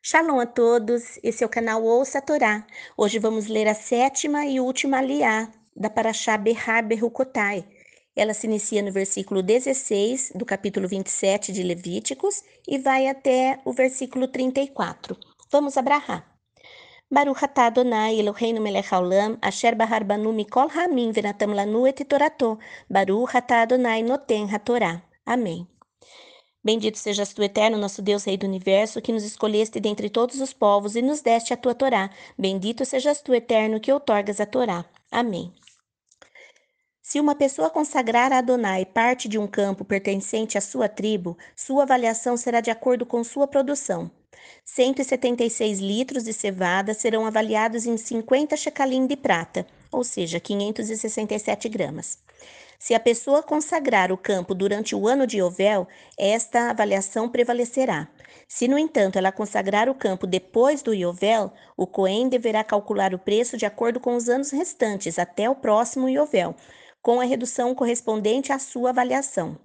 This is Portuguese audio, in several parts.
Shalom a todos, esse é o canal Ouça a Torá. Hoje vamos ler a sétima e última aliá da Parashá Behar Berukotai. Ela se inicia no versículo 16 do capítulo 27 de Levíticos e vai até o versículo 34. Vamos abrahar. Baruch atah Adonai Eloheinu melech haolam, asher bahar banu mikol hamim venatam lanu et torato. Baruch atah Adonai noten hatorá. Amém. Bendito sejas tu, eterno, nosso Deus, Rei do universo, que nos escolheste dentre todos os povos e nos deste a tua Torá. Bendito sejas tu, eterno, que outorgas a Torá. Amém. Se uma pessoa consagrar a Adonai parte de um campo pertencente à sua tribo, sua avaliação será de acordo com sua produção. 176 litros de cevada serão avaliados em 50 shecalim de prata, ou seja, 567 gramas. Se a pessoa consagrar o campo durante o ano de Yovel, esta avaliação prevalecerá. Se, no entanto, ela consagrar o campo depois do Yovel, o Cohen deverá calcular o preço de acordo com os anos restantes até o próximo Yovel, com a redução correspondente à sua avaliação.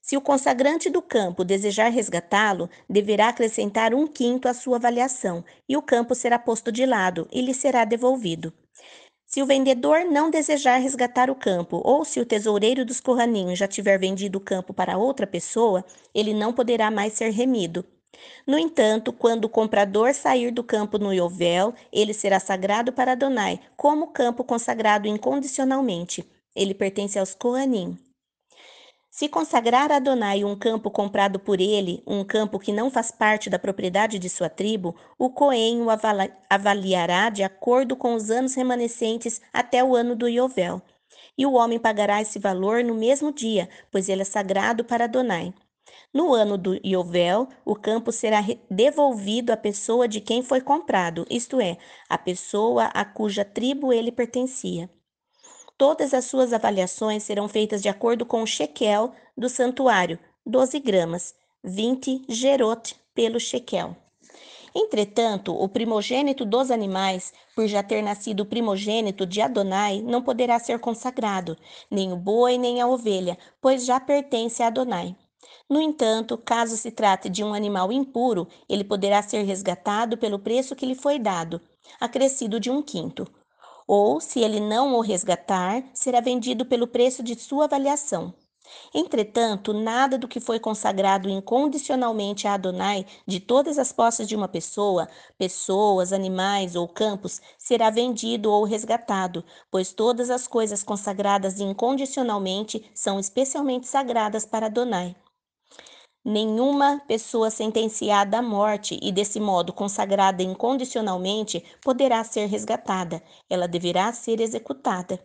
Se o consagrante do campo desejar resgatá-lo, deverá acrescentar um quinto à sua avaliação, e o campo será posto de lado e lhe será devolvido. Se o vendedor não desejar resgatar o campo, ou se o tesoureiro dos corraninhos já tiver vendido o campo para outra pessoa, ele não poderá mais ser remido. No entanto, quando o comprador sair do campo no Yovel, ele será sagrado para Adonai, como campo consagrado incondicionalmente. Ele pertence aos Kohanim. Se consagrar a Adonai um campo comprado por ele, um campo que não faz parte da propriedade de sua tribo, o Cohen o avaliará de acordo com os anos remanescentes até o ano do Yovel. E o homem pagará esse valor no mesmo dia, pois ele é sagrado para Adonai. No ano do Yovel, o campo será devolvido à pessoa de quem foi comprado, isto é, a pessoa a cuja tribo ele pertencia. Todas as suas avaliações serão feitas de acordo com o shekel do santuário, 12 gramas, 20 gerot pelo shekel. Entretanto, o primogênito dos animais, por já ter nascido o primogênito de Adonai, não poderá ser consagrado, nem o boi nem a ovelha, pois já pertence a Adonai. No entanto, caso se trate de um animal impuro, ele poderá ser resgatado pelo preço que lhe foi dado, acrescido de um quinto ou, se ele não o resgatar, será vendido pelo preço de sua avaliação. Entretanto, nada do que foi consagrado incondicionalmente a Adonai de todas as posses de uma pessoa, pessoas, animais ou campos, será vendido ou resgatado, pois todas as coisas consagradas incondicionalmente são especialmente sagradas para Adonai. Nenhuma pessoa sentenciada à morte e, desse modo, consagrada incondicionalmente, poderá ser resgatada. Ela deverá ser executada.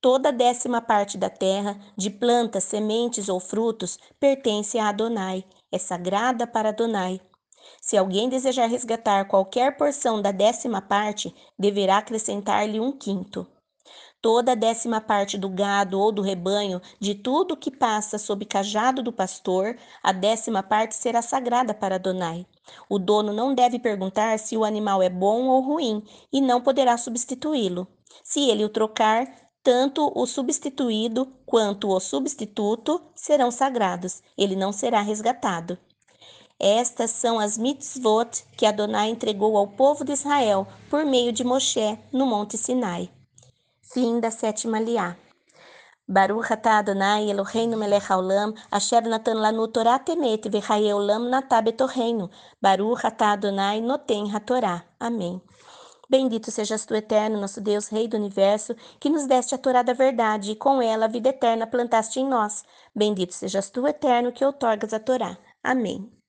Toda décima parte da terra, de plantas, sementes ou frutos, pertence a Adonai, é sagrada para Adonai. Se alguém desejar resgatar qualquer porção da décima parte, deverá acrescentar-lhe um quinto. Toda a décima parte do gado ou do rebanho, de tudo que passa sob cajado do pastor, a décima parte será sagrada para Adonai. O dono não deve perguntar se o animal é bom ou ruim e não poderá substituí-lo. Se ele o trocar, tanto o substituído quanto o substituto serão sagrados. Ele não será resgatado. Estas são as mitzvot que Adonai entregou ao povo de Israel por meio de Moshe no Monte Sinai. Fim da sétima liá. Baruch atah Adonai Eloheinu melech haolam, asher natan lanu Torah temet v'chaye olam natah betorreino. Baruch atah Adonai noten hatorá. Amém. Bendito sejas tu, eterno, nosso Deus, Rei do Universo, que nos deste a Torá da verdade, e com ela a vida eterna plantaste em nós. Bendito sejas tu, eterno, que outorgas a Torá. Amém.